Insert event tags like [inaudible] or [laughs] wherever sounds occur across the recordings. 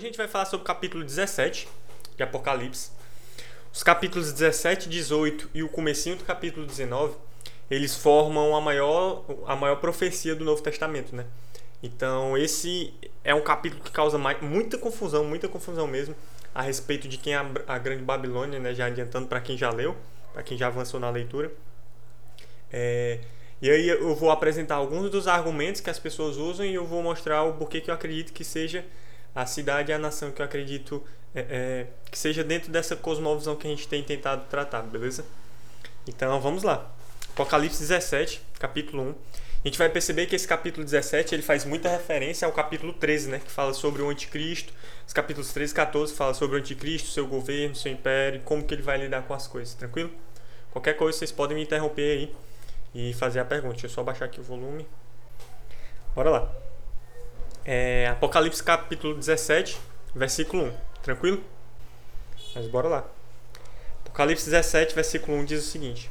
Hoje a gente vai falar sobre o capítulo 17 de Apocalipse. Os capítulos 17, 18 e o comecinho do capítulo 19, eles formam a maior, a maior profecia do Novo Testamento, né? Então, esse é um capítulo que causa mais, muita confusão, muita confusão mesmo, a respeito de quem é a, a Grande Babilônia, né? Já adiantando para quem já leu, para quem já avançou na leitura. É, e aí eu vou apresentar alguns dos argumentos que as pessoas usam e eu vou mostrar o porquê que eu acredito que seja a cidade e a nação que eu acredito é, é, que seja dentro dessa cosmovisão que a gente tem tentado tratar, beleza? Então vamos lá. Apocalipse 17, capítulo 1. A gente vai perceber que esse capítulo 17 ele faz muita referência ao capítulo 13, né, que fala sobre o anticristo. Os capítulos 13 e 14 fala sobre o anticristo, seu governo, seu império, como que ele vai lidar com as coisas, tranquilo? Qualquer coisa vocês podem me interromper aí e fazer a pergunta. Deixa eu só baixar aqui o volume. Bora lá. É, Apocalipse capítulo 17, versículo 1. Tranquilo? Mas bora lá. Apocalipse 17, versículo 1 diz o seguinte: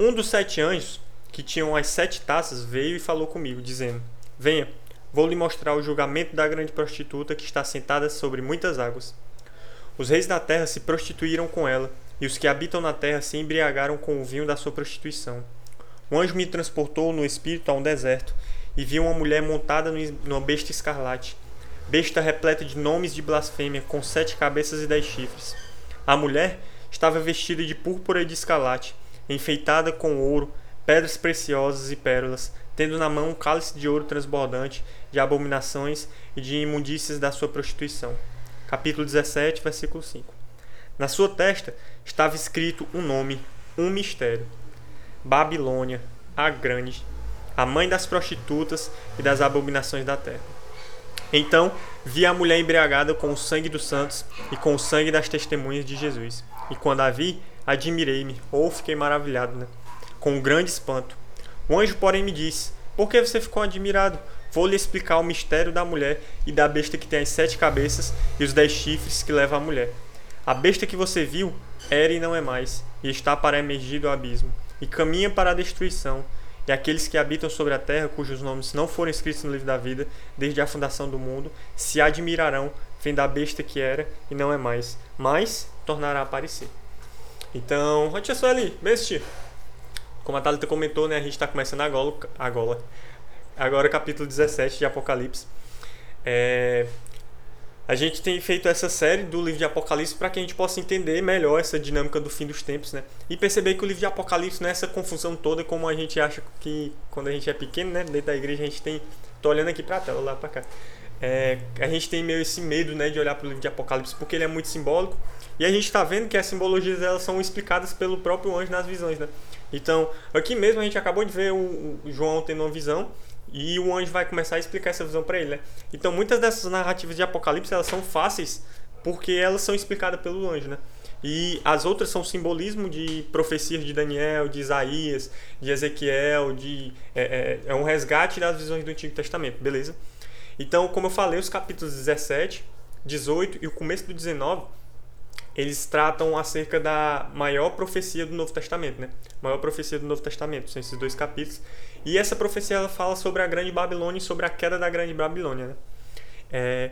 Um dos sete anjos que tinham as sete taças veio e falou comigo, dizendo: Venha, vou lhe mostrar o julgamento da grande prostituta que está sentada sobre muitas águas. Os reis da terra se prostituíram com ela, e os que habitam na terra se embriagaram com o vinho da sua prostituição. O anjo me transportou no espírito a um deserto e vi uma mulher montada numa besta escarlate, besta repleta de nomes de blasfêmia, com sete cabeças e dez chifres. A mulher estava vestida de púrpura e de escarlate, enfeitada com ouro, pedras preciosas e pérolas, tendo na mão um cálice de ouro transbordante de abominações e de imundícias da sua prostituição. Capítulo 17, versículo 5. Na sua testa estava escrito um nome, um mistério. Babilônia, a grande, a mãe das prostitutas e das abominações da terra. Então vi a mulher embriagada com o sangue dos santos e com o sangue das testemunhas de Jesus. E quando a vi, admirei-me, ou fiquei maravilhado, né? com um grande espanto. O anjo, porém, me disse: Por que você ficou admirado? Vou lhe explicar o mistério da mulher e da besta que tem as sete cabeças e os dez chifres que leva a mulher. A besta que você viu era e não é mais, e está para emergir do abismo, e caminha para a destruição e aqueles que habitam sobre a terra, cujos nomes não foram escritos no livro da vida desde a fundação do mundo, se admirarão, vendo a besta que era e não é mais, mas tornará a aparecer. Então, deixa só ali, beste. Como a Thalita comentou, né, a gente está começando agora, agora, agora capítulo 17 de Apocalipse. É, a gente tem feito essa série do livro de Apocalipse para que a gente possa entender melhor essa dinâmica do fim dos tempos, né? E perceber que o livro de Apocalipse não é essa confusão toda como a gente acha que quando a gente é pequeno, né? Dentro da igreja a gente tem. Tô olhando aqui para a tela, lá para cá. É, a gente tem meio esse medo, né, de olhar para o livro de Apocalipse porque ele é muito simbólico e a gente está vendo que as simbologias elas são explicadas pelo próprio anjo nas visões, né? Então, aqui mesmo a gente acabou de ver o, o João tendo uma visão e o anjo vai começar a explicar essa visão para ele, né? Então muitas dessas narrativas de Apocalipse elas são fáceis porque elas são explicadas pelo anjo, né? E as outras são simbolismo de profecias de Daniel, de Isaías, de Ezequiel, de é, é, é um resgate das visões do Antigo Testamento, beleza? Então, como eu falei, os capítulos 17, 18 e o começo do 19 eles tratam acerca da maior profecia do Novo Testamento, né? Maior profecia do Novo Testamento, são esses dois capítulos. E essa profecia ela fala sobre a Grande Babilônia e sobre a queda da Grande Babilônia, né? É,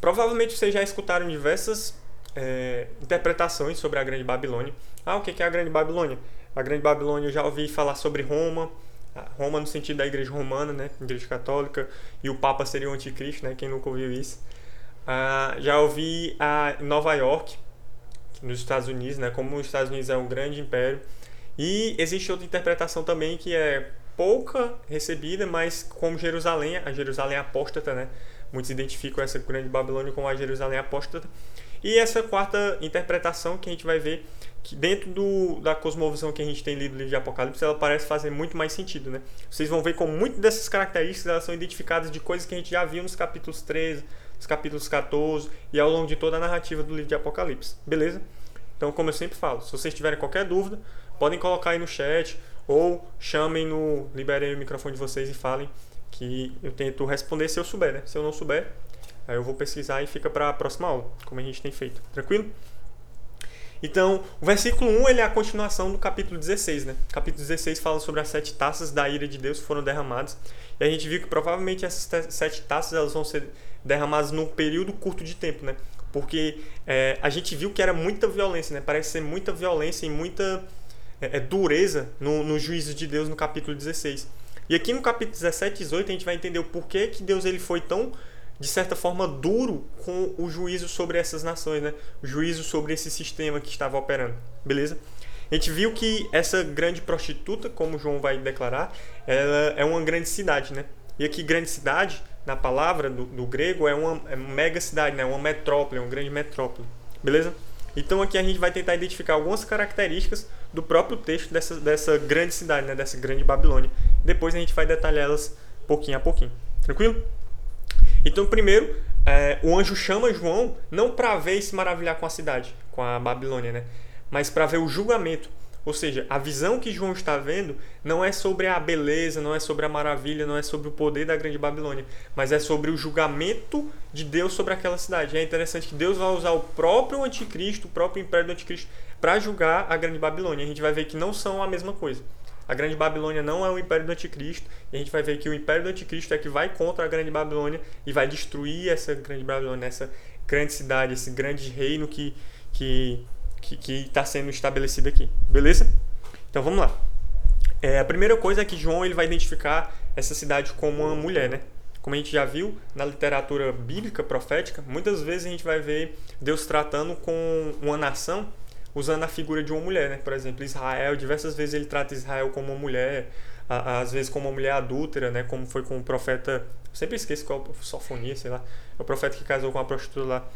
provavelmente vocês já escutaram diversas é, interpretações sobre a Grande Babilônia. Ah, o que é a Grande Babilônia? A Grande Babilônia eu já ouvi falar sobre Roma, Roma no sentido da Igreja Romana, né? Igreja Católica, e o Papa seria o Anticristo, né? Quem nunca ouviu isso. Ah, já ouvi a Nova York, nos Estados Unidos, né? Como os Estados Unidos é um grande império. E existe outra interpretação também que é pouca recebida, mas como Jerusalém, a Jerusalém apóstata, né? Muitos identificam essa grande Babilônia como a Jerusalém apóstata. E essa quarta interpretação que a gente vai ver que dentro do, da cosmovisão que a gente tem lido no livro de Apocalipse, ela parece fazer muito mais sentido, né? Vocês vão ver como muitas dessas características elas são identificadas de coisas que a gente já viu nos capítulos 13, os capítulos 14 e ao longo de toda a narrativa do livro de Apocalipse. Beleza? Então, como eu sempre falo, se vocês tiverem qualquer dúvida, podem colocar aí no chat ou chamem no. Liberem o microfone de vocês e falem que eu tento responder se eu souber, né? Se eu não souber, aí eu vou pesquisar e fica para a próxima aula, como a gente tem feito. Tranquilo? Então, o versículo 1 ele é a continuação do capítulo 16, né? O capítulo 16 fala sobre as sete taças da ira de Deus que foram derramadas. E a gente viu que provavelmente essas sete taças elas vão ser derramadas num período curto de tempo, né? Porque é, a gente viu que era muita violência, né? Parece ser muita violência e muita é, é dureza no, no juízo de Deus no capítulo 16. E aqui no capítulo 17 e 18 a gente vai entender o porquê que Deus ele foi tão de certa forma, duro com o juízo sobre essas nações, né? O juízo sobre esse sistema que estava operando, beleza? A gente viu que essa grande prostituta, como João vai declarar, ela é uma grande cidade, né? E aqui, grande cidade, na palavra do, do grego, é uma é mega cidade, né? Uma metrópole, uma grande metrópole, beleza? Então aqui a gente vai tentar identificar algumas características do próprio texto dessa, dessa grande cidade, né? Dessa grande Babilônia. Depois a gente vai detalhar elas pouquinho a pouquinho. Tranquilo? Então, primeiro, é, o anjo chama João não para ver e se maravilhar com a cidade, com a Babilônia, né? Mas para ver o julgamento. Ou seja, a visão que João está vendo não é sobre a beleza, não é sobre a maravilha, não é sobre o poder da grande Babilônia, mas é sobre o julgamento de Deus sobre aquela cidade. É interessante que Deus vai usar o próprio anticristo, o próprio império do anticristo, para julgar a grande Babilônia. A gente vai ver que não são a mesma coisa. A Grande Babilônia não é o império do Anticristo, e a gente vai ver que o império do Anticristo é que vai contra a Grande Babilônia e vai destruir essa Grande Babilônia, essa grande cidade, esse grande reino que que que está sendo estabelecido aqui. Beleza? Então vamos lá. É, a primeira coisa é que João ele vai identificar essa cidade como uma mulher, né? Como a gente já viu na literatura bíblica profética, muitas vezes a gente vai ver Deus tratando com uma nação usando a figura de uma mulher, né? Por exemplo, Israel, diversas vezes ele trata Israel como uma mulher, às vezes como uma mulher adúltera, né? Como foi com o profeta, sempre esqueço qual Sofonia, sei lá, é o profeta que casou com a prostituta lá.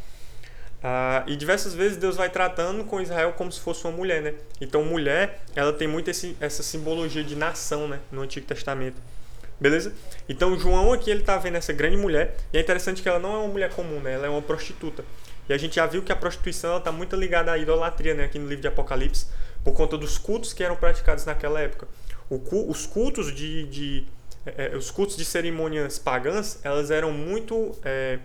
Ah, e diversas vezes Deus vai tratando com Israel como se fosse uma mulher, né? Então, mulher, ela tem muito esse, essa simbologia de nação, né? No Antigo Testamento. Beleza? Então, João aqui, ele está vendo essa grande mulher. E é interessante que ela não é uma mulher comum, né? Ela é uma prostituta. E a gente já viu que a prostituição está muito ligada à idolatria, né, aqui no livro de Apocalipse, por conta dos cultos que eram praticados naquela época. Os cultos de, de é, é, os cultos de cerimônias pagãs, elas eram muito é,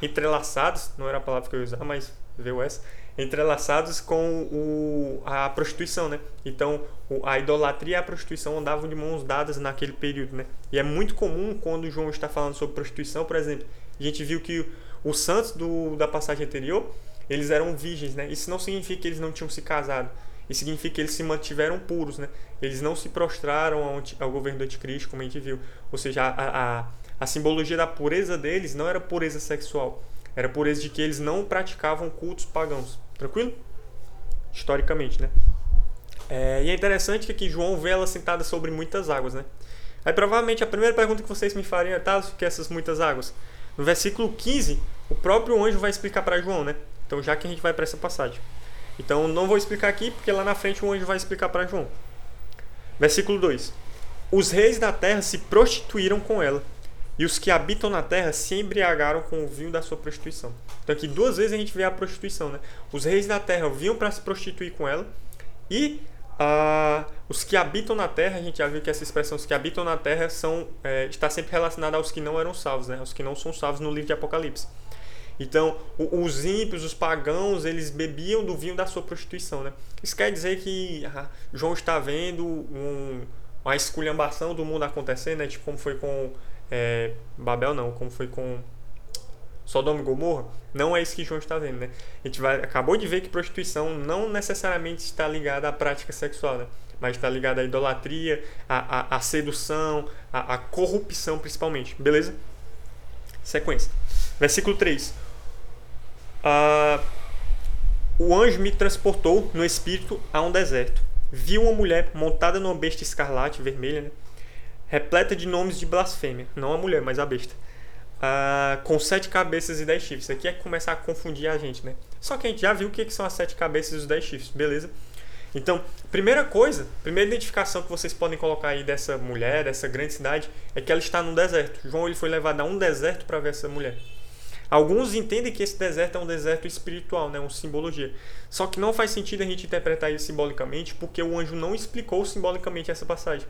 entrelaçados, não era a palavra que eu ia usar, mas veio essa, entrelaçados com o, a prostituição, né? Então, a idolatria e a prostituição andavam de mãos dadas naquele período, né? E é muito comum quando João está falando sobre prostituição, por exemplo, a gente viu que os santos do, da passagem anterior, eles eram virgens, né? Isso não significa que eles não tinham se casado. Isso significa que eles se mantiveram puros, né? Eles não se prostraram ao, ao governo do anticristo, como a gente viu. Ou seja, a, a, a simbologia da pureza deles não era pureza sexual. Era pureza de que eles não praticavam cultos pagãos. Tranquilo? Historicamente, né? É, e é interessante que aqui João vê ela sentada sobre muitas águas, né? Aí provavelmente a primeira pergunta que vocês me fariam é, tá, o que é essas muitas águas? No versículo 15, o próprio anjo vai explicar para João, né? Então, já que a gente vai para essa passagem. Então, não vou explicar aqui, porque lá na frente o anjo vai explicar para João. Versículo 2: Os reis da terra se prostituíram com ela, e os que habitam na terra se embriagaram com o vinho da sua prostituição. Então, aqui duas vezes a gente vê a prostituição, né? Os reis da terra vinham para se prostituir com ela, e uh, os que habitam na terra, a gente já viu que essa expressão, os que habitam na terra, são, é, está sempre relacionada aos que não eram salvos, né? Aos que não são salvos no livro de Apocalipse. Então, os ímpios, os pagãos, eles bebiam do vinho da sua prostituição, né? Isso quer dizer que ah, João está vendo um, uma esculhambação do mundo acontecendo, né? Tipo como foi com é, Babel, não, como foi com Sodoma e Gomorra. Não é isso que João está vendo, né? A gente vai, acabou de ver que prostituição não necessariamente está ligada à prática sexual, né? Mas está ligada à idolatria, à, à, à sedução, à, à corrupção principalmente, beleza? Sequência. Versículo 3 ah, o anjo me transportou no espírito a um deserto. Vi uma mulher montada numa besta escarlate, vermelha, né? Repleta de nomes de blasfêmia. Não a mulher, mas a besta. Ah, com sete cabeças e dez chifres. Aqui é começar a confundir a gente, né? Só que a gente já viu o que são as sete cabeças e os dez chifres, beleza? Então, primeira coisa, primeira identificação que vocês podem colocar aí dessa mulher, dessa grande cidade, é que ela está num deserto. João ele foi levado a um deserto para ver essa mulher. Alguns entendem que esse deserto é um deserto espiritual, né, uma simbologia. Só que não faz sentido a gente interpretar isso simbolicamente, porque o anjo não explicou simbolicamente essa passagem.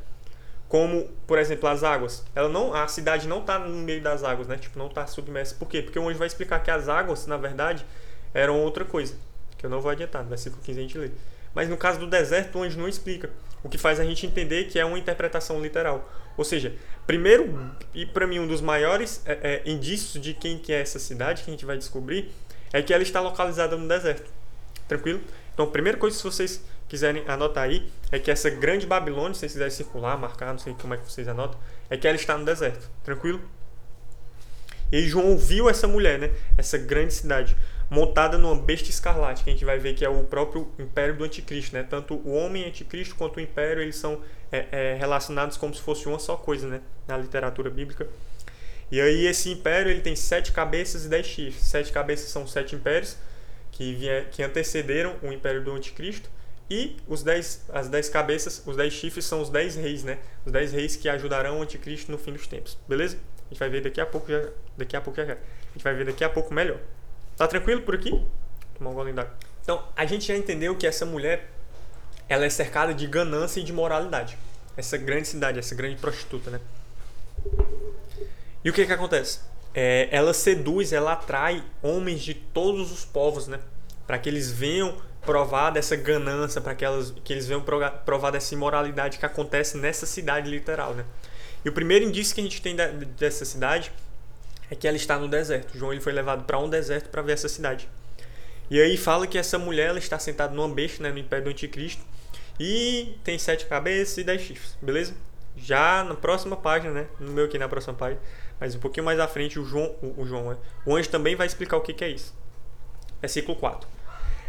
Como, por exemplo, as águas. Ela não, a cidade não está no meio das águas, né? Tipo, não está submersa. Por quê? Porque o anjo vai explicar que as águas, na verdade, eram outra coisa. que eu não vou adiantar, no versículo 15 a gente lê. Mas no caso do deserto, o anjo não explica, o que faz a gente entender que é uma interpretação literal. Ou seja, primeiro, e para mim um dos maiores é, é, indícios de quem que é essa cidade, que a gente vai descobrir, é que ela está localizada no deserto. Tranquilo? Então, primeira coisa, se vocês quiserem anotar aí, é que essa grande Babilônia, se vocês quiserem circular, marcar, não sei como é que vocês anotam, é que ela está no deserto. Tranquilo? E aí João ouviu essa mulher, né? Essa grande cidade, montada numa besta escarlate, que a gente vai ver que é o próprio império do anticristo, né? Tanto o homem anticristo quanto o império, eles são é, é, relacionados como se fosse uma só coisa, né? Na literatura bíblica. E aí esse império, ele tem sete cabeças e dez chifres. Sete cabeças são sete impérios que, vier, que antecederam o império do anticristo. E os dez, as dez cabeças, os dez chifres são os dez reis, né? Os dez reis que ajudarão o anticristo no fim dos tempos. Beleza? A gente vai ver daqui a pouco já. Daqui a pouco já. A gente vai ver daqui a pouco melhor. Tá tranquilo por aqui? Tomar um d'água. Então, a gente já entendeu que essa mulher ela é cercada de ganância e de moralidade. Essa grande cidade, essa grande prostituta, né? E o que que acontece? É, ela seduz, ela atrai homens de todos os povos, né? Para que eles venham provar dessa ganância, para que, que eles venham provar dessa imoralidade que acontece nessa cidade literal, né? E o primeiro indício que a gente tem dessa cidade é que ela está no deserto. João ele foi levado para um deserto para ver essa cidade. E aí fala que essa mulher ela está sentada numa besta, né, no império do anticristo, e tem sete cabeças e dez chifres, beleza? Já na próxima página, né, no meu aqui na próxima página, mas um pouquinho mais à frente o João, o, o João, né? o anjo também vai explicar o que, que é isso. Versículo 4.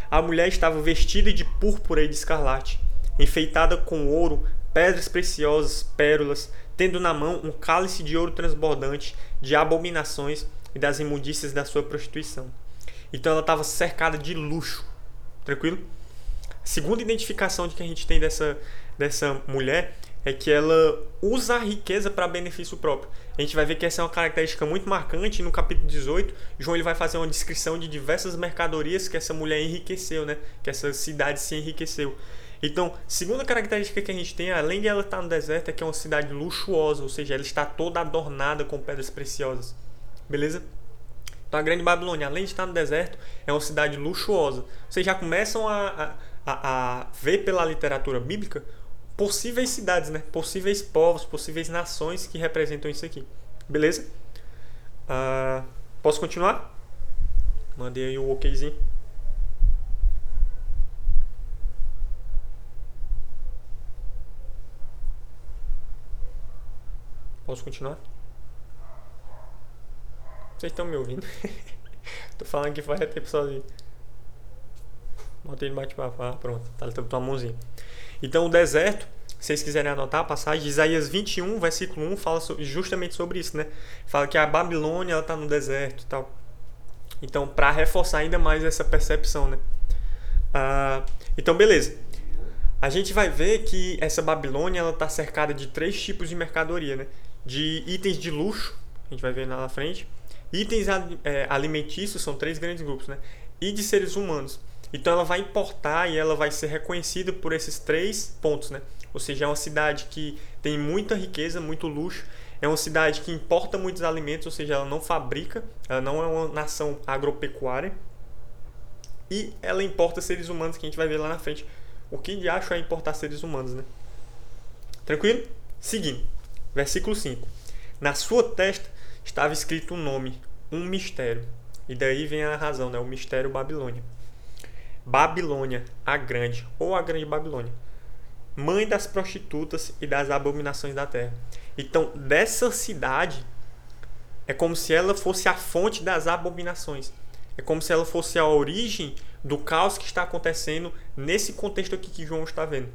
A mulher estava vestida de púrpura e de escarlate, enfeitada com ouro, pedras preciosas, pérolas, tendo na mão um cálice de ouro transbordante de abominações e das imundícias da sua prostituição. Então ela estava cercada de luxo. Tranquilo? A segunda identificação de que a gente tem dessa, dessa mulher é que ela usa a riqueza para benefício próprio. A gente vai ver que essa é uma característica muito marcante. No capítulo 18, João ele vai fazer uma descrição de diversas mercadorias que essa mulher enriqueceu, né? que essa cidade se enriqueceu. Então, segunda característica que a gente tem, além de ela estar no deserto, é que é uma cidade luxuosa, ou seja, ela está toda adornada com pedras preciosas. Beleza? Então, a Grande Babilônia, além de estar no deserto, é uma cidade luxuosa. Vocês já começam a, a, a ver pela literatura bíblica possíveis cidades, né? possíveis povos, possíveis nações que representam isso aqui. Beleza? Uh, posso continuar? Mandei aí o okzinho. Posso continuar? Vocês estão me ouvindo? Tô falando que faz tempo sozinho. Botei no bate-papo. Ah, pronto. Tá levantando tua mãozinha. Então, o deserto, se vocês quiserem anotar a passagem, Isaías 21, versículo 1, fala justamente sobre isso, né? Fala que a Babilônia ela tá no deserto e tal. Então, para reforçar ainda mais essa percepção, né? Ah, então, beleza. A gente vai ver que essa Babilônia ela está cercada de três tipos de mercadoria, né? de itens de luxo, a gente vai ver lá na frente, itens é, alimentícios, são três grandes grupos, né? e de seres humanos. Então ela vai importar e ela vai ser reconhecida por esses três pontos, né? Ou seja, é uma cidade que tem muita riqueza, muito luxo, é uma cidade que importa muitos alimentos, ou seja, ela não fabrica, ela não é uma nação agropecuária. E ela importa seres humanos, que a gente vai ver lá na frente. O que de acho é importar seres humanos, né? Tranquilo? Seguindo. Versículo 5. Na sua testa estava escrito um nome, um mistério. E daí vem a razão, né? o mistério Babilônia. Babilônia, a grande, ou a grande Babilônia. Mãe das prostitutas e das abominações da terra. Então, dessa cidade, é como se ela fosse a fonte das abominações. É como se ela fosse a origem do caos que está acontecendo nesse contexto aqui que João está vendo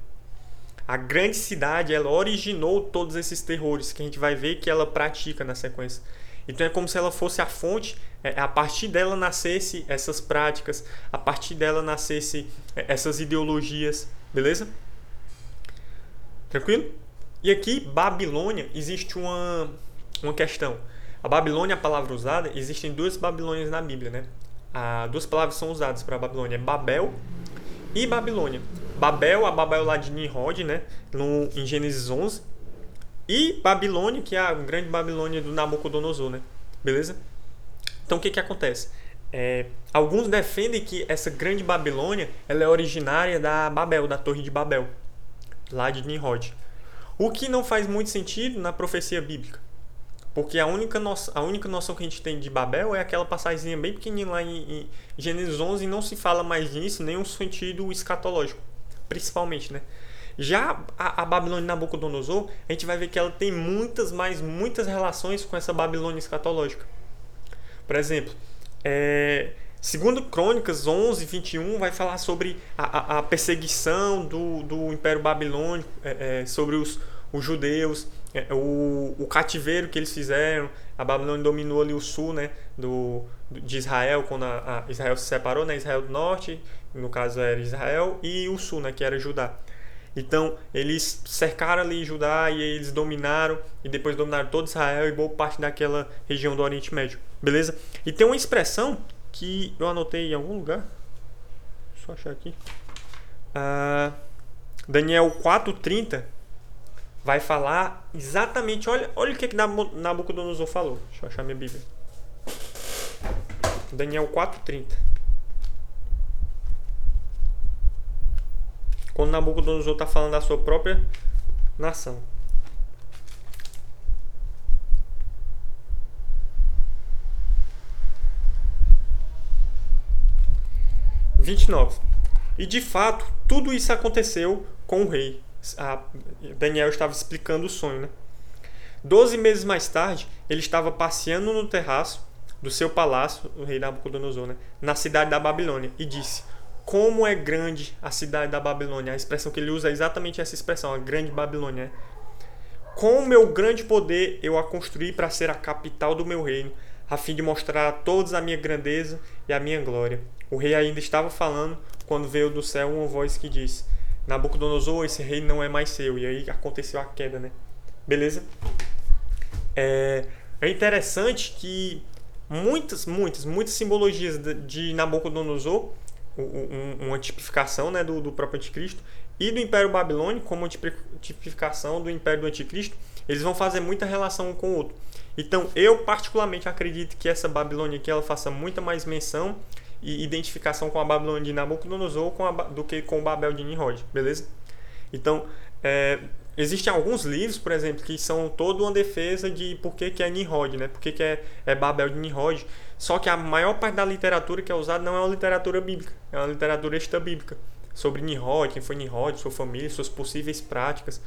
a grande cidade ela originou todos esses terrores que a gente vai ver que ela pratica na sequência. Então é como se ela fosse a fonte, é, a partir dela nascesse essas práticas, a partir dela nascesse é, essas ideologias, beleza? Tranquilo? E aqui, Babilônia, existe uma, uma questão. A Babilônia, a palavra usada, existem duas Babilônias na Bíblia, né? Ah, duas palavras são usadas para Babilônia, Babel e Babilônia. Babel, a Babel lá de Nimrod, né? No, em Gênesis 11. E Babilônia, que é a grande Babilônia do Nabucodonosor, né? Beleza? Então o que que acontece? É, alguns defendem que essa grande Babilônia ela é originária da Babel, da Torre de Babel, lá de Nimrod. O que não faz muito sentido na profecia bíblica. Porque a única, noção, a única noção que a gente tem de Babel é aquela passagem bem pequenininha lá em, em Gênesis 11 e não se fala mais nisso, nem um sentido escatológico, principalmente, né? Já a, a Babilônia Nabucodonosor, a gente vai ver que ela tem muitas, mais muitas relações com essa Babilônia escatológica. Por exemplo, é, segundo Crônicas 11, 21, vai falar sobre a, a, a perseguição do, do Império Babilônico, é, é, sobre os, os judeus, é, o, o cativeiro que eles fizeram. A Babilônia dominou ali o sul né, do, de Israel, quando a, a Israel se separou, né, Israel do norte, no caso era Israel, e o sul, né, que era Judá. Então, eles cercaram ali Judá e eles dominaram, e depois dominaram todo Israel e boa parte daquela região do Oriente Médio. Beleza? E tem uma expressão que eu anotei em algum lugar. Só achar aqui. Uh, Daniel 4,30 vai falar exatamente. Olha, olha o que, que Nabucodonosor falou. Deixa eu achar minha Bíblia. Daniel 4,30. Quando Nabucodonosor está falando da sua própria nação. Vinte e de fato, tudo isso aconteceu com o rei. A Daniel estava explicando o sonho, né? Doze meses mais tarde, ele estava passeando no terraço do seu palácio, o rei Nabucodonosor, né? na cidade da Babilônia, e disse: como é grande a cidade da Babilônia. A expressão que ele usa é exatamente essa expressão, a grande Babilônia. Com o meu grande poder eu a construí para ser a capital do meu reino, a fim de mostrar a todos a minha grandeza e a minha glória. O rei ainda estava falando quando veio do céu uma voz que disse: Nabucodonosor, esse reino não é mais seu. E aí aconteceu a queda, né? Beleza? É, é interessante que muitas, muitas, muitas simbologias de Nabucodonosor um, uma tipificação né, do, do próprio anticristo e do Império Babilônico como tipificação do Império do Anticristo, eles vão fazer muita relação um com o outro. Então, eu particularmente acredito que essa Babilônia aqui ela faça muita mais menção e identificação com a Babilônia de Nabucodonosor com a, do que com o Babel de Nimrod, beleza? Então, é, existem alguns livros, por exemplo, que são toda uma defesa de por que, que é Nimrod, né? Por que, que é, é Babel de Nimrod. Só que a maior parte da literatura que é usada não é uma literatura bíblica, é uma literatura extra-bíblica. Sobre Nimrod, quem foi Nimrod, sua família, suas possíveis práticas.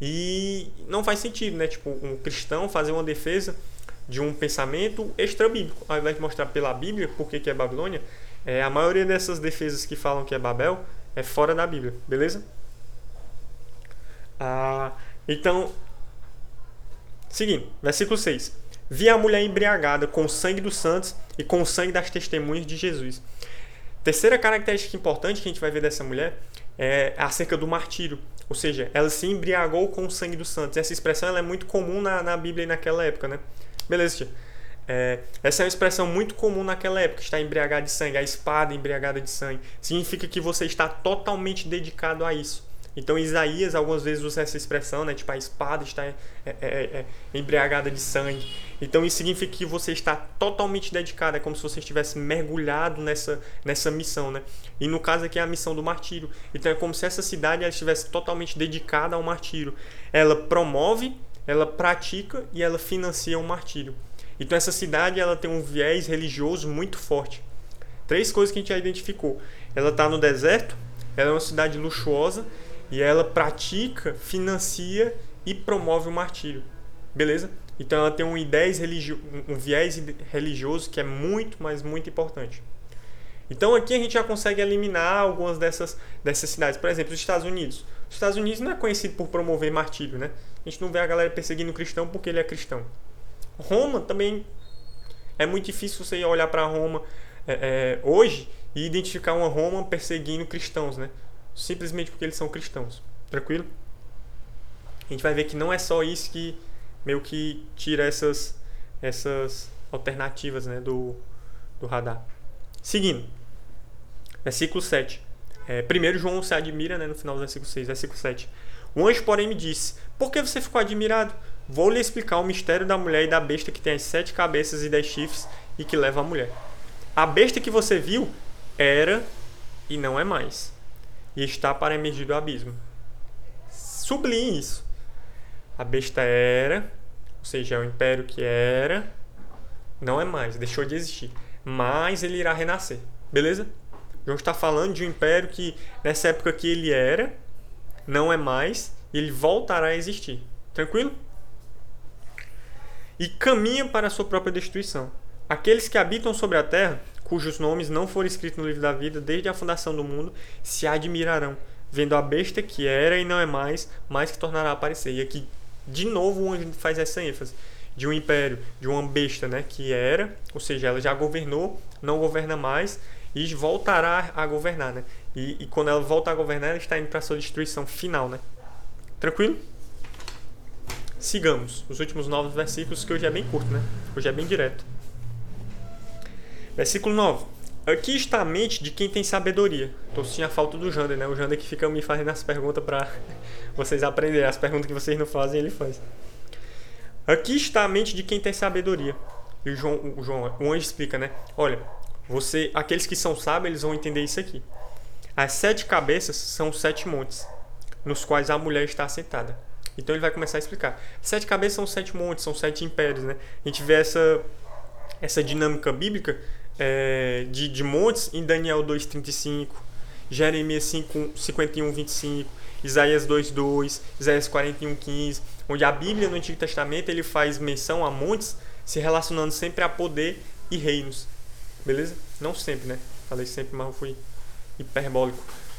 E não faz sentido, né? Tipo, um cristão fazer uma defesa de um pensamento extra-bíblico. Ao invés de mostrar pela Bíblia por que, é Babilônia, é, a maioria dessas defesas que falam que é Babel é fora da Bíblia, beleza? Ah, então, seguindo, versículo 6 vi a mulher embriagada com o sangue dos santos e com o sangue das testemunhas de Jesus. Terceira característica importante que a gente vai ver dessa mulher é acerca do martírio. Ou seja, ela se embriagou com o sangue dos santos. Essa expressão é muito comum na, na Bíblia naquela época, né? Beleza, tia. É, essa é uma expressão muito comum naquela época, estar embriagado de sangue, a espada embriagada de sangue. Significa que você está totalmente dedicado a isso. Então Isaías algumas vezes usa essa expressão, né? Tipo, a espada está é, é, é, embriagada de sangue. Então isso significa que você está totalmente dedicado, é como se você estivesse mergulhado nessa, nessa missão, né? E no caso aqui é a missão do martírio. Então é como se essa cidade ela estivesse totalmente dedicada ao martírio. Ela promove, ela pratica e ela financia o martírio. Então essa cidade ela tem um viés religioso muito forte. Três coisas que a gente já identificou. Ela está no deserto, ela é uma cidade luxuosa e ela pratica, financia e promove o martírio. Beleza? Então ela tem um, ideias religio um viés religioso que é muito, mas muito importante. Então aqui a gente já consegue eliminar algumas dessas, dessas cidades. Por exemplo, os Estados Unidos. Os Estados Unidos não é conhecido por promover martírio, né? A gente não vê a galera perseguindo o cristão porque ele é cristão. Roma também é muito difícil você olhar para Roma é, é, hoje e identificar uma Roma perseguindo cristãos, né? Simplesmente porque eles são cristãos. Tranquilo? A gente vai ver que não é só isso que meio que tira essas, essas alternativas né, do, do radar. Seguindo, versículo 7. É, primeiro João se admira né, no final do versículo 6, versículo 7. O anjo, porém, me disse: Por que você ficou admirado? Vou lhe explicar o mistério da mulher e da besta que tem as sete cabeças e dez chifres e que leva a mulher. A besta que você viu era e não é mais. E está para emergir do abismo. Sublinhe isso. A besta era, ou seja, é o império que era, não é mais, deixou de existir. Mas ele irá renascer. Beleza? João está falando de um império que, nessa época que ele era, não é mais, e ele voltará a existir. Tranquilo? E caminha para a sua própria destruição. Aqueles que habitam sobre a terra, cujos nomes não foram escritos no livro da vida desde a fundação do mundo, se admirarão, vendo a besta que era e não é mais, mas que tornará a aparecer. E aqui, de novo, o anjo faz essa ênfase de um império, de uma besta, né, que era, ou seja, ela já governou, não governa mais e voltará a governar, né? E, e quando ela volta a governar, ela está indo para sua destruição final, né? Tranquilo? Sigamos os últimos nove versículos, que hoje é bem curto, né? Hoje é bem direto. Versículo 9. Aqui está a mente de quem tem sabedoria. Estou sentindo a falta do Jander, né? O Jander que fica me fazendo as perguntas para [laughs] vocês aprenderem. As perguntas que vocês não fazem, ele faz. Aqui está a mente de quem tem sabedoria. E o João, o João, o anjo explica, né? Olha, você, aqueles que são sábios, eles vão entender isso aqui. As sete cabeças são os sete montes, nos quais a mulher está assentada. Então ele vai começar a explicar. Sete cabeças são sete montes, são sete impérios, né? A gente vê essa, essa dinâmica bíblica é, de, de montes em Daniel 2,35, Jeremias 5, 51, 25, Isaías 2,2, Isaías 41, 15 onde a Bíblia no Antigo Testamento ele faz menção a montes se relacionando sempre a poder e reinos. Beleza? Não sempre, né? Falei sempre, mas eu fui hiperbólico.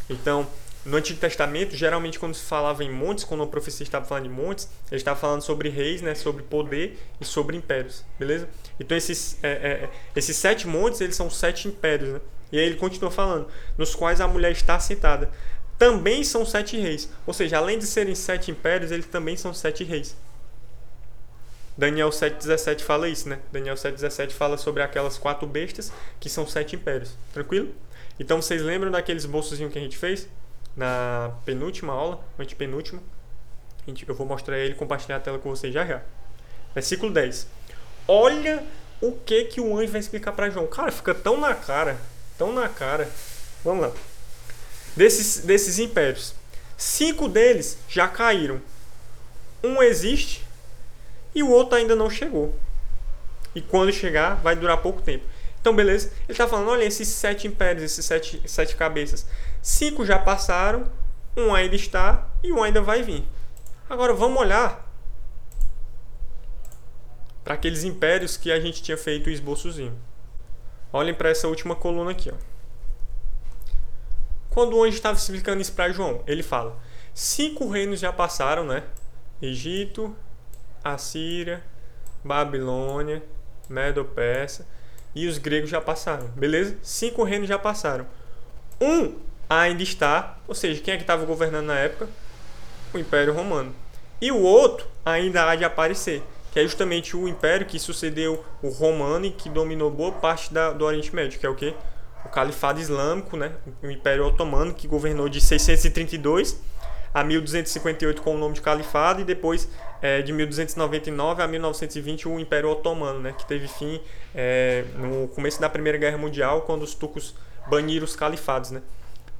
Então, no Antigo Testamento, geralmente quando se falava em montes, quando a profecia estava falando de montes, ele estava falando sobre reis, né, sobre poder e sobre impérios, beleza? Então esses, é, é, esses sete montes, eles são sete impérios, né? E aí ele continua falando, nos quais a mulher está sentada também são sete reis. Ou seja, além de serem sete impérios, eles também são sete reis. Daniel 7,17 fala isso, né? Daniel 7,17 fala sobre aquelas quatro bestas que são sete impérios. Tranquilo? Então vocês lembram daqueles bolsozinhos que a gente fez? Na penúltima aula, antepenúltima. Eu vou mostrar ele compartilhar a tela com vocês já já. Versículo 10. Olha o que que o anjo vai explicar para João. Cara, fica tão na cara, tão na cara. Vamos lá desses, desses impérios. Cinco deles já caíram. Um existe e o outro ainda não chegou. E quando chegar, vai durar pouco tempo. Então, beleza? Ele está falando: olha, esses sete impérios, esses sete, sete cabeças. Cinco já passaram, um ainda está e um ainda vai vir. Agora vamos olhar para aqueles impérios que a gente tinha feito o esboçozinho. Olhem para essa última coluna aqui. Ó. Quando o anjo estava explicando isso para João, ele fala: cinco reinos já passaram, né? Egito, Assíria, Babilônia, Medo-Persa e os gregos já passaram, beleza? Cinco reinos já passaram. Um ainda está, ou seja, quem é que estava governando na época? O Império Romano. E o outro ainda há de aparecer, que é justamente o império que sucedeu o romano e que dominou boa parte da, do Oriente Médio, que é o que? o Califado Islâmico, né, o Império Otomano, que governou de 632 a 1258 com o nome de Califado e depois é, de 1299 a 1920 o Império Otomano, né, que teve fim é, no começo da Primeira Guerra Mundial, quando os turcos baniram os califados, né,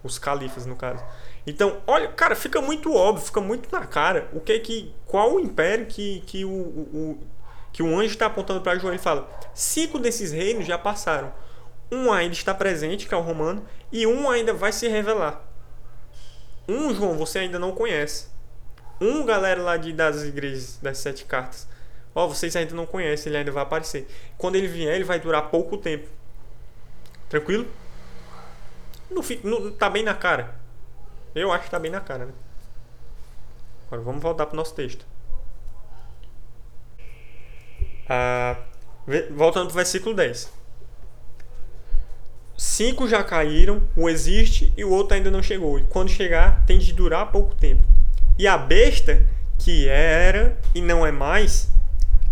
os califas no caso. Então, olha, cara, fica muito óbvio, fica muito na cara o que que qual o império que, que o, o que o anjo está apontando para João. Ele fala: cinco desses reinos já passaram um ainda está presente, que é o romano, e um ainda vai se revelar. Um, João, você ainda não conhece. Um, galera lá de, das igrejas, das sete cartas. Ó, oh, vocês ainda não conhecem, ele ainda vai aparecer. Quando ele vier, ele vai durar pouco tempo. Tranquilo? Não, não, tá bem na cara. Eu acho que tá bem na cara, né? Agora vamos voltar pro nosso texto. Ah, voltando pro versículo 10 cinco já caíram, um existe e o outro ainda não chegou. E quando chegar, tem de durar pouco tempo. E a besta, que era e não é mais,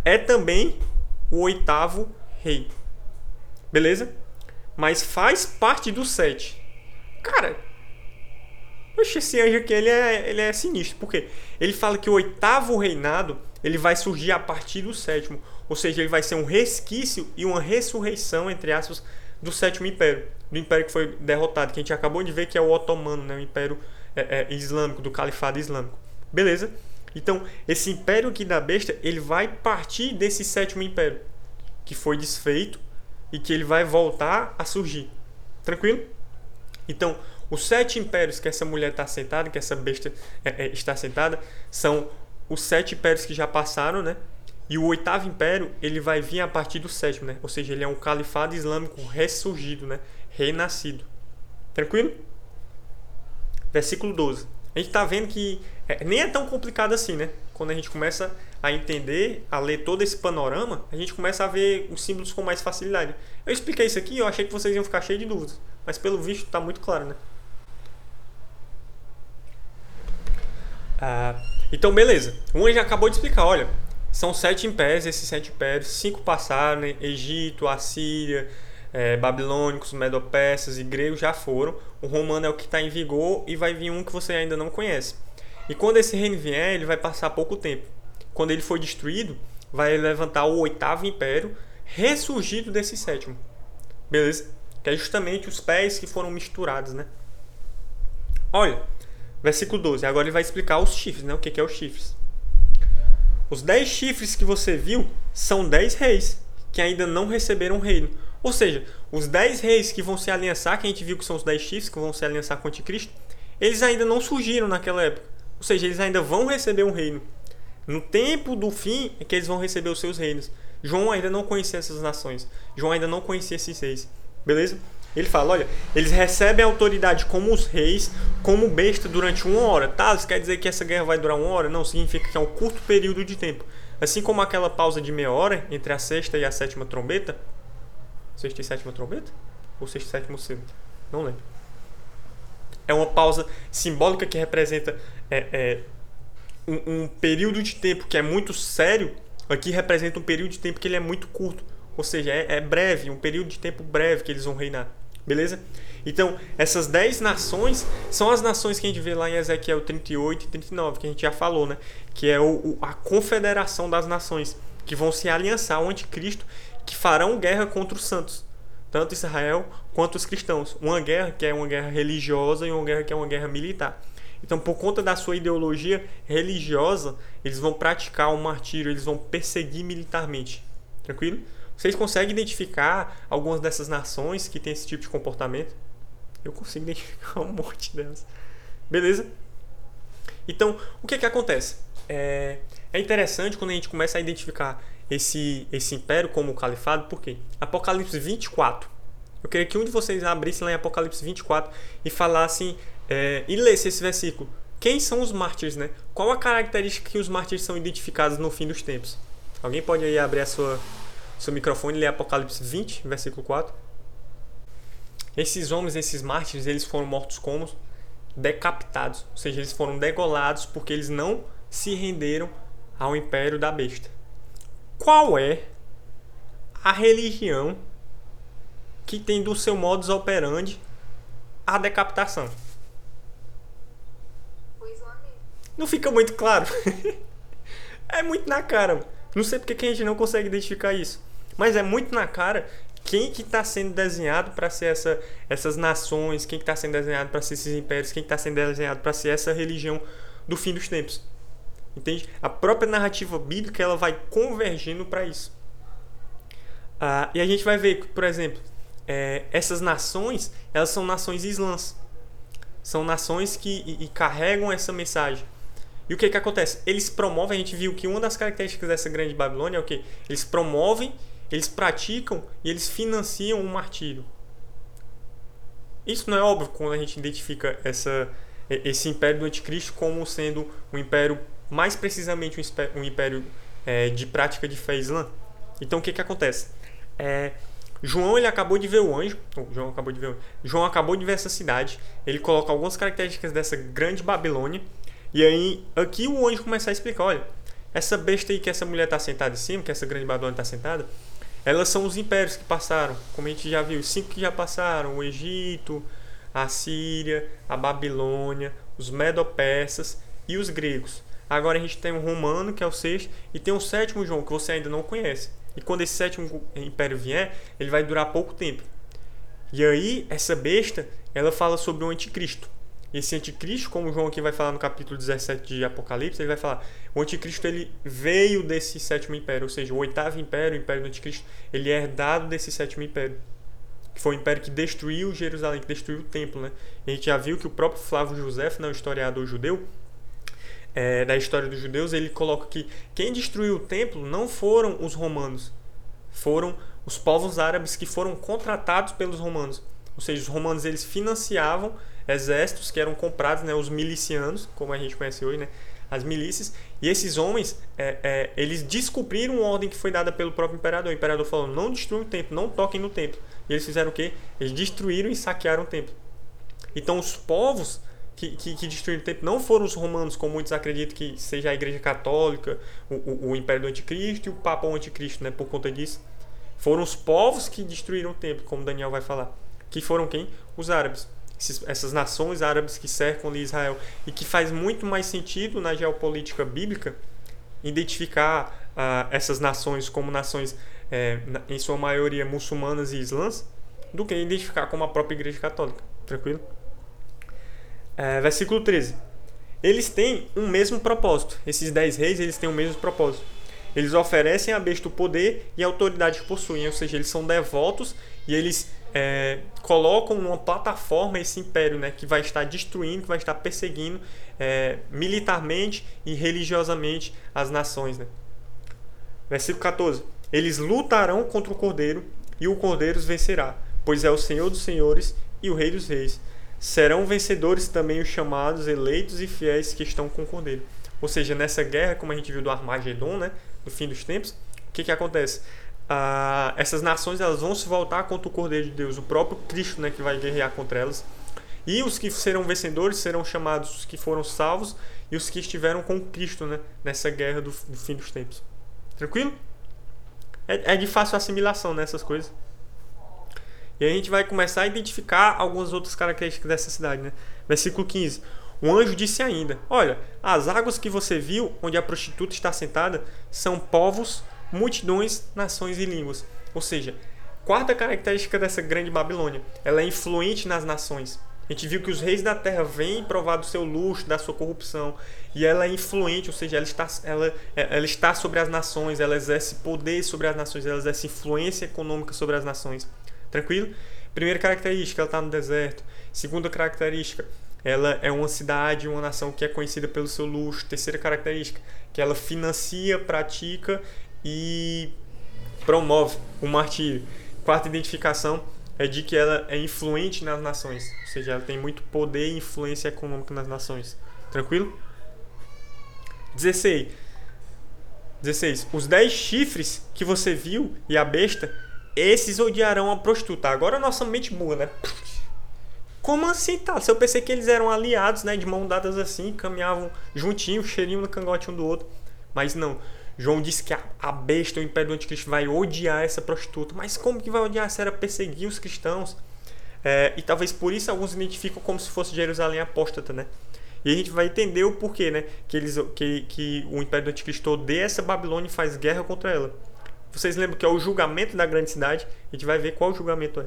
é também o oitavo rei. Beleza? Mas faz parte do sete. Cara, Oxe, esse anjo aqui ele é, ele é sinistro. Por quê? Ele fala que o oitavo reinado ele vai surgir a partir do sétimo. Ou seja, ele vai ser um resquício e uma ressurreição, entre aspas, do sétimo império, do império que foi derrotado, que a gente acabou de ver que é o otomano, né, o império é, é, islâmico, do califado islâmico. Beleza? Então, esse império aqui da besta, ele vai partir desse sétimo império, que foi desfeito e que ele vai voltar a surgir. Tranquilo? Então, os sete impérios que essa mulher está sentada, que essa besta é, é, está sentada, são os sete impérios que já passaram, né? E o oitavo império, ele vai vir a partir do sétimo, né? Ou seja, ele é um califado islâmico ressurgido, né? Renascido. Tranquilo? Versículo 12. A gente está vendo que é, nem é tão complicado assim, né? Quando a gente começa a entender, a ler todo esse panorama, a gente começa a ver os símbolos com mais facilidade. Eu expliquei isso aqui, eu achei que vocês iam ficar cheios de dúvidas, mas pelo visto está muito claro, né? Ah, então, beleza. O anjo acabou de explicar, olha, são sete impérios, esses sete impérios, cinco passaram, né? Egito, Assíria, é, babilônicos, medopersas e gregos já foram. O romano é o que está em vigor e vai vir um que você ainda não conhece. E quando esse reino vier, ele vai passar pouco tempo. Quando ele for destruído, vai levantar o oitavo império, ressurgido desse sétimo. Beleza? Que é justamente os pés que foram misturados, né? Olha, versículo 12. Agora ele vai explicar os chifres, né? O que é os chifres. Os dez chifres que você viu são dez reis que ainda não receberam reino. Ou seja, os dez reis que vão se aliançar, que a gente viu que são os dez chifres que vão se aliançar com o anticristo, eles ainda não surgiram naquela época. Ou seja, eles ainda vão receber um reino. No tempo do fim é que eles vão receber os seus reinos. João ainda não conhecia essas nações. João ainda não conhecia esses reis. Beleza? Ele fala, olha, eles recebem autoridade como os reis, como besta durante uma hora. Tá, isso quer dizer que essa guerra vai durar uma hora? Não, significa que é um curto período de tempo. Assim como aquela pausa de meia hora entre a sexta e a sétima trombeta. Sexta e sétima trombeta? Ou sexta e sétimo selo? Não lembro. É uma pausa simbólica que representa é, é, um, um período de tempo que é muito sério. Aqui representa um período de tempo que ele é muito curto. Ou seja, é, é breve, um período de tempo breve que eles vão reinar. Beleza? Então, essas 10 nações são as nações que a gente vê lá em Ezequiel 38 e 39, que a gente já falou, né? Que é o, o, a confederação das nações, que vão se aliançar ao anticristo, que farão guerra contra os santos, tanto Israel quanto os cristãos. Uma guerra que é uma guerra religiosa e uma guerra que é uma guerra militar. Então, por conta da sua ideologia religiosa, eles vão praticar o martírio, eles vão perseguir militarmente. Tranquilo? Vocês conseguem identificar algumas dessas nações que têm esse tipo de comportamento? Eu consigo identificar um monte delas. Beleza? Então, o que é que acontece? É, é interessante quando a gente começa a identificar esse, esse império como o califado, por quê? Apocalipse 24. Eu queria que um de vocês abrisse lá em Apocalipse 24 e falasse é, e lesse esse versículo. Quem são os mártires, né? Qual a característica que os mártires são identificados no fim dos tempos? Alguém pode aí abrir a sua seu microfone e ler Apocalipse 20, versículo 4. Esses homens, esses mártires, eles foram mortos como decapitados, ou seja, eles foram degolados porque eles não se renderam ao império da besta. Qual é a religião que tem do seu modus operandi a decapitação? Não fica muito claro. [laughs] é muito na cara. Não sei porque que a gente não consegue identificar isso. Mas é muito na cara quem que está sendo desenhado para ser essa, essas nações, quem que está sendo desenhado para ser esses impérios, quem está sendo desenhado para ser essa religião do fim dos tempos. Entende? A própria narrativa bíblica ela vai convergindo para isso. Ah, e a gente vai ver por exemplo, é, essas nações elas são nações islãs. São nações que e, e carregam essa mensagem. E o que que acontece? Eles promovem, a gente viu que uma das características dessa grande Babilônia é o que? Eles promovem eles praticam e eles financiam o martírio. Isso não é óbvio quando a gente identifica essa, esse império do anticristo como sendo um império, mais precisamente um império é, de prática de fé islã. Então o que, que acontece? É, João ele acabou de ver o anjo. João acabou de ver. João acabou de ver essa cidade. Ele coloca algumas características dessa grande Babilônia. E aí aqui o anjo começa a explicar, olha, essa besta aí que essa mulher está sentada em cima, que essa grande Babilônia está sentada, elas são os impérios que passaram, como a gente já viu, cinco que já passaram: o Egito, a Síria, a Babilônia, os Medo-Persas e os gregos. Agora a gente tem o romano, que é o sexto, e tem o sétimo João, que você ainda não conhece. E quando esse sétimo império vier, ele vai durar pouco tempo. E aí, essa besta, ela fala sobre o anticristo. Esse anticristo, como João aqui vai falar no capítulo 17 de Apocalipse, ele vai falar, o anticristo ele veio desse sétimo império, ou seja, o oitavo império, o império do anticristo, ele é herdado desse sétimo império. Que foi o império que destruiu Jerusalém, que destruiu o templo, né? A gente já viu que o próprio Flávio José, né, o historiador judeu, é, da história dos judeus, ele coloca que quem destruiu o templo não foram os romanos, foram os povos árabes que foram contratados pelos romanos. Ou seja, os romanos eles financiavam exércitos que eram comprados, né, os milicianos, como a gente conhece hoje, né, as milícias, e esses homens, é, é, eles descumpriram uma ordem que foi dada pelo próprio imperador. O imperador falou: não destruam o templo, não toquem no templo. E eles fizeram o quê? Eles destruíram e saquearam o templo. Então, os povos que, que, que destruíram o templo não foram os romanos, como muitos acreditam que seja a Igreja Católica, o, o, o Império do Anticristo e o Papa Anticristo, né, por conta disso. Foram os povos que destruíram o templo, como Daniel vai falar. Que foram quem? Os árabes. Esses, essas nações árabes que cercam Israel. E que faz muito mais sentido na geopolítica bíblica identificar ah, essas nações como nações, é, em sua maioria, muçulmanas e islãs, do que identificar como a própria Igreja Católica. Tranquilo? É, versículo 13. Eles têm um mesmo propósito. Esses dez reis eles têm o mesmo propósito eles oferecem à besta o poder e a autoridade que possuem, ou seja, eles são devotos e eles é, colocam numa plataforma esse império né, que vai estar destruindo, que vai estar perseguindo é, militarmente e religiosamente as nações. Né? Versículo 14: Eles lutarão contra o cordeiro e o cordeiro os vencerá, pois é o Senhor dos senhores e o Rei dos reis. Serão vencedores também os chamados, eleitos e fiéis que estão com o cordeiro. Ou seja, nessa guerra, como a gente viu do Armagedon, né, no fim dos tempos, o que, que acontece? Ah, essas nações elas vão se voltar contra o Cordeiro de Deus, o próprio Cristo né, que vai guerrear contra elas. E os que serão vencedores serão chamados os que foram salvos e os que estiveram com Cristo né, nessa guerra do, do fim dos tempos. Tranquilo? É, é de fácil assimilação nessas né, coisas. E a gente vai começar a identificar algumas outras características dessa cidade. Né? Versículo 15. O anjo disse ainda: Olha, as águas que você viu, onde a prostituta está sentada, são povos, multidões, nações e línguas. Ou seja, quarta característica dessa grande Babilônia: ela é influente nas nações. A gente viu que os reis da terra vêm provar do seu luxo, da sua corrupção, e ela é influente, ou seja, ela está, ela, ela está sobre as nações, ela exerce poder sobre as nações, ela exerce influência econômica sobre as nações. Tranquilo? Primeira característica, ela está no deserto. Segunda característica, ela é uma cidade, uma nação que é conhecida pelo seu luxo. Terceira característica, que ela financia, pratica e promove o martírio. Quarta identificação é de que ela é influente nas nações, ou seja, ela tem muito poder e influência econômica nas nações. Tranquilo? 16. 16. Os 10 chifres que você viu e a besta, esses odiarão a prostituta. Agora a nossa mente muda, né? Como assim, tá? Se eu pensei que eles eram aliados, né? De mão dadas assim, caminhavam juntinhos, cheirinho no cangote um do outro. Mas não. João disse que a, a besta, o império do anticristo, vai odiar essa prostituta. Mas como que vai odiar se era perseguir os cristãos? É, e talvez por isso alguns identificam como se fosse Jerusalém apóstata, né? E a gente vai entender o porquê, né? Que, eles, que, que o império do anticristo odeia essa Babilônia e faz guerra contra ela. Vocês lembram que é o julgamento da grande cidade? A gente vai ver qual julgamento é.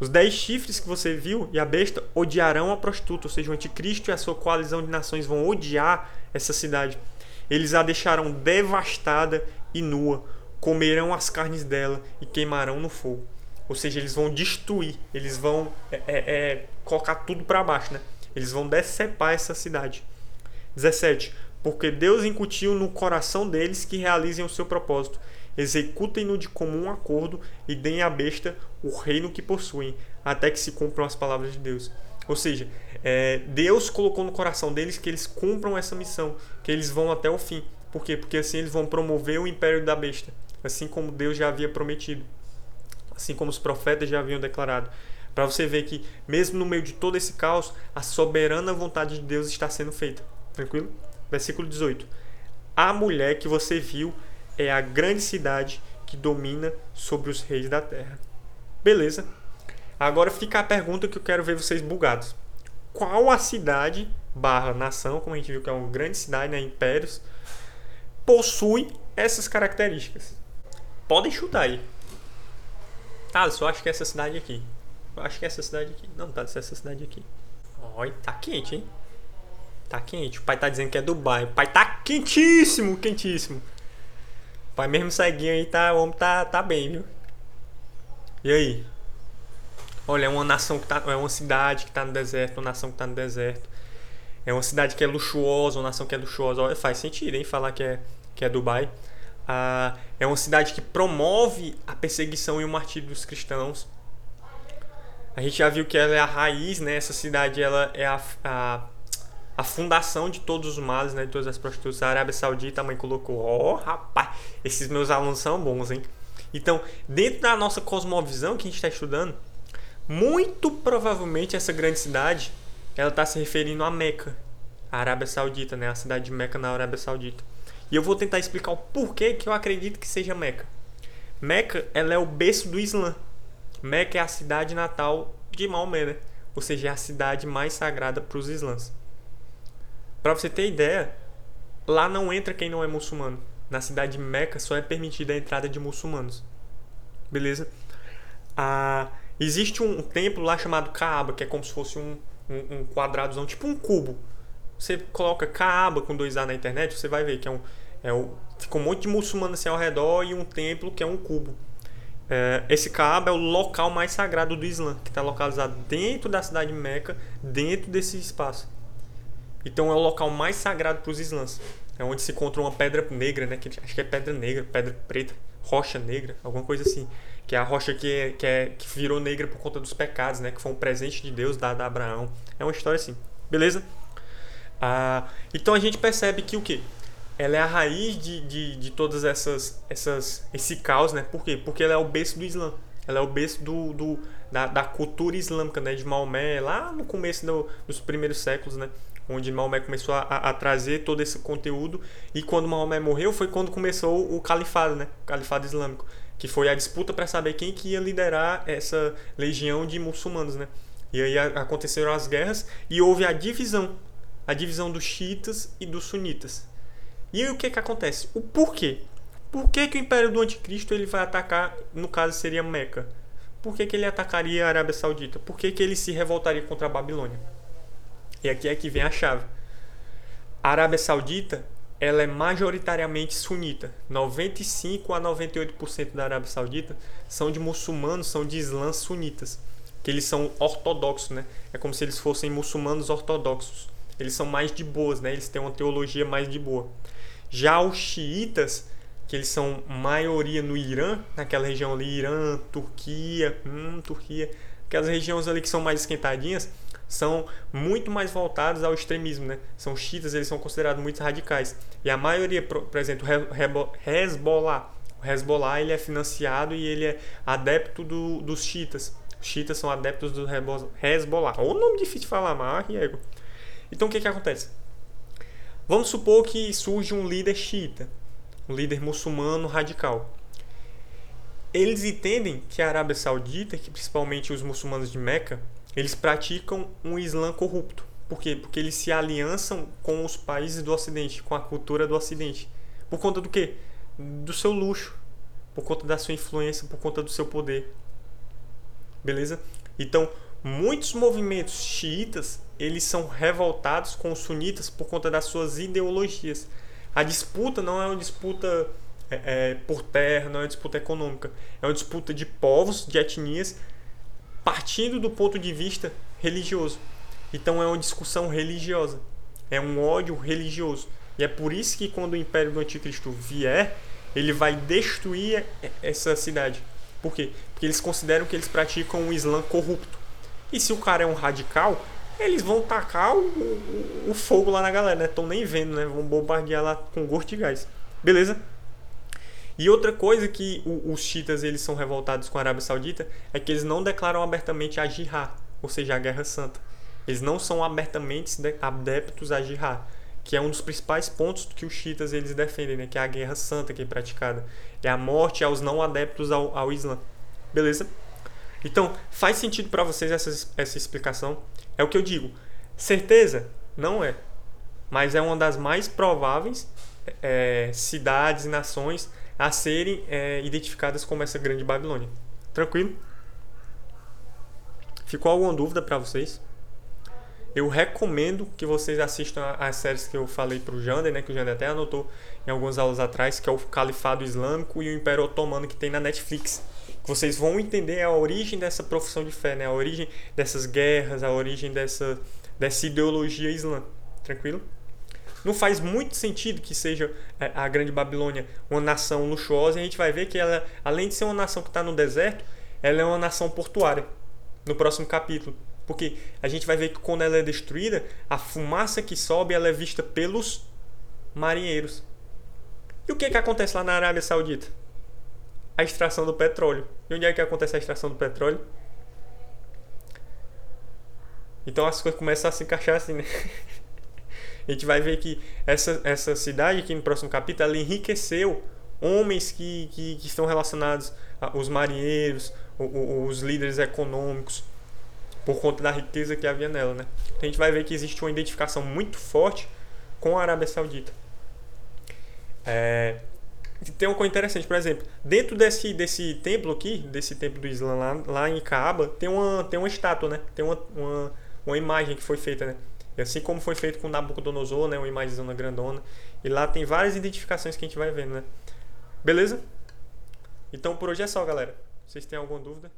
Os dez chifres que você viu e a besta odiarão a prostituta, ou seja, o anticristo e a sua coalizão de nações vão odiar essa cidade. Eles a deixarão devastada e nua, comerão as carnes dela e queimarão no fogo. Ou seja, eles vão destruir, eles vão é, é, é colocar tudo para baixo, né? Eles vão decepar essa cidade. 17. Porque Deus incutiu no coração deles que realizem o seu propósito executem-no de comum acordo e deem à besta o reino que possuem, até que se cumpram as palavras de Deus. Ou seja, é, Deus colocou no coração deles que eles cumpram essa missão, que eles vão até o fim. Por quê? Porque assim eles vão promover o império da besta, assim como Deus já havia prometido, assim como os profetas já haviam declarado. Para você ver que, mesmo no meio de todo esse caos, a soberana vontade de Deus está sendo feita. Tranquilo? Versículo 18. A mulher que você viu é a grande cidade que domina sobre os reis da terra. Beleza? Agora fica a pergunta que eu quero ver vocês bugados. Qual a cidade barra nação, como a gente viu que é uma grande cidade, né, impérios, possui essas características? Podem chutar aí. Ah, eu só acho que é essa cidade aqui. Acho que é essa cidade aqui. Não, tá essa cidade aqui. Olha, tá quente, hein? Tá quente. O pai tá dizendo que é Dubai. O pai tá quentíssimo, quentíssimo. O pai mesmo ceguinho aí, tá, o homem tá, tá bem, viu? E aí? Olha, é uma nação que tá. É uma cidade que tá no deserto, uma nação que tá no deserto. É uma cidade que é luxuosa, uma nação que é luxuosa. Olha, faz sentido, hein? Falar que é, que é Dubai. Ah, é uma cidade que promove a perseguição e o martírio dos cristãos. A gente já viu que ela é a raiz, né? Essa cidade ela é a, a, a fundação de todos os males, né? De todas as prostitutas. A Arábia Saudita a mãe colocou. Ó, oh, rapaz, esses meus alunos são bons, hein? Então, dentro da nossa cosmovisão que a gente está estudando, muito provavelmente essa grande cidade ela está se referindo a Meca, a Arábia Saudita, né? A cidade de Meca na Arábia Saudita. E eu vou tentar explicar o porquê que eu acredito que seja Meca. Meca ela é o berço do Islã. Meca é a cidade natal de Maomé, né? ou seja, é a cidade mais sagrada para os islãs. Para você ter ideia, lá não entra quem não é muçulmano. Na cidade de Meca só é permitida a entrada de muçulmanos. Beleza? Ah, existe um templo lá chamado Kaaba, que é como se fosse um, um, um quadradozão, tipo um cubo. Você coloca Kaaba com dois A na internet, você vai ver que é um. É um fica um monte de muçulmanos assim ao redor e um templo que é um cubo. É, esse Kaaba é o local mais sagrado do Islã, que está localizado dentro da cidade de Meca, dentro desse espaço. Então é o local mais sagrado para os islãs. É onde se encontra uma pedra negra, né? Que, acho que é pedra negra, pedra preta, rocha negra, alguma coisa assim. Que é a rocha que, que, é, que virou negra por conta dos pecados, né? Que foi um presente de Deus dado a Abraão. É uma história assim. Beleza? Ah, então a gente percebe que o que? Ela é a raiz de, de, de todas essas, essas esse caos, né? Por quê? Porque ela é o berço do Islã. Ela é o berço do, do da, da cultura islâmica, né? De Maomé, lá no começo do, dos primeiros séculos, né? Onde Maomé começou a, a, trazer todo esse conteúdo. E quando Maomé morreu, foi quando começou o califado, né? O califado islâmico. Que foi a disputa para saber quem que ia liderar essa legião de muçulmanos, né? E aí aconteceram as guerras e houve a divisão a divisão dos xiitas e dos sunitas. E aí o que que acontece? O porquê? Por que, que o império do anticristo ele vai atacar, no caso seria Meca? Por que, que ele atacaria a Arábia Saudita? Por que, que ele se revoltaria contra a Babilônia? E aqui é que vem a chave. A Arábia Saudita ela é majoritariamente sunita. 95 a 98% da Arábia Saudita são de muçulmanos, são de islãs sunitas, que eles são ortodoxos, né? É como se eles fossem muçulmanos ortodoxos eles são mais de boas, né? Eles têm uma teologia mais de boa. Já os xiitas, que eles são maioria no Irã, naquela região ali, Irã, Turquia, hum, Turquia, aquelas regiões ali que são mais esquentadinhas, são muito mais voltados ao extremismo, né? São xiitas, eles são considerados muito radicais. E a maioria, por exemplo, Hezbollah, o Hezbollah ele é financiado e ele é adepto do, dos xiitas. Os xiitas são adeptos do Hezbollah. Ou nome difícil de falar, mas Diego. Então o que, que acontece? Vamos supor que surge um líder xiita, um líder muçulmano radical. Eles entendem que a Arábia Saudita, que principalmente os muçulmanos de Meca, eles praticam um Islã corrupto. Por quê? Porque eles se aliançam com os países do Ocidente, com a cultura do Ocidente. Por conta do quê? Do seu luxo, por conta da sua influência, por conta do seu poder. Beleza? Então, muitos movimentos xiitas eles são revoltados com os sunitas por conta das suas ideologias. A disputa não é uma disputa é, é, por terra, não é uma disputa econômica, é uma disputa de povos, de etnias, partindo do ponto de vista religioso. Então é uma discussão religiosa, é um ódio religioso. E é por isso que quando o império do anticristo vier, ele vai destruir essa cidade. Por quê? Porque eles consideram que eles praticam um Islã corrupto. E se o cara é um radical, eles vão tacar o, o, o fogo lá na galera, né? Estão nem vendo, né? Vão bombardear lá com gosto de gás. Beleza? E outra coisa que o, os chiitas eles são revoltados com a Arábia Saudita é que eles não declaram abertamente a jihad, ou seja, a Guerra Santa. Eles não são abertamente adeptos a jihad, que é um dos principais pontos que os chiitas eles defendem, né? Que é a Guerra Santa que é praticada. É a morte aos não adeptos ao, ao Islã. Beleza? Então, faz sentido para vocês essa, essa explicação? É o que eu digo. Certeza? Não é. Mas é uma das mais prováveis é, cidades e nações a serem é, identificadas como essa grande Babilônia. Tranquilo? Ficou alguma dúvida para vocês? Eu recomendo que vocês assistam as séries que eu falei pro Jander, né? Que o Jander até anotou em algumas aulas atrás, que é o Califado Islâmico e o Império Otomano que tem na Netflix. Vocês vão entender a origem dessa profissão de fé, né? A origem dessas guerras, a origem dessa, dessa ideologia islã. Tranquilo? Não faz muito sentido que seja é, a Grande Babilônia uma nação luxuosa. E a gente vai ver que ela, além de ser uma nação que está no deserto, ela é uma nação portuária. No próximo capítulo. Porque a gente vai ver que quando ela é destruída, a fumaça que sobe ela é vista pelos marinheiros. E o que, que acontece lá na Arábia Saudita? A extração do petróleo. E onde é que acontece a extração do petróleo? Então as coisas começam a se encaixar assim, né? [laughs] a gente vai ver que essa, essa cidade aqui no próximo capítulo ela enriqueceu homens que, que, que estão relacionados aos marinheiros, os líderes econômicos, por conta da riqueza que havia nela. Né? Então a gente vai ver que existe uma identificação muito forte com a Arábia Saudita. É, tem uma coisa interessante, por exemplo, dentro desse, desse templo aqui, desse templo do Islã lá, lá em Kaaba, tem uma, tem uma estátua, né? Tem uma, uma, uma imagem que foi feita, né? E assim como foi feito com Nabucodonosor, né, uma imagem grandona. E lá tem várias identificações que a gente vai vendo, né? Beleza? Então por hoje é só, galera. Vocês têm alguma dúvida?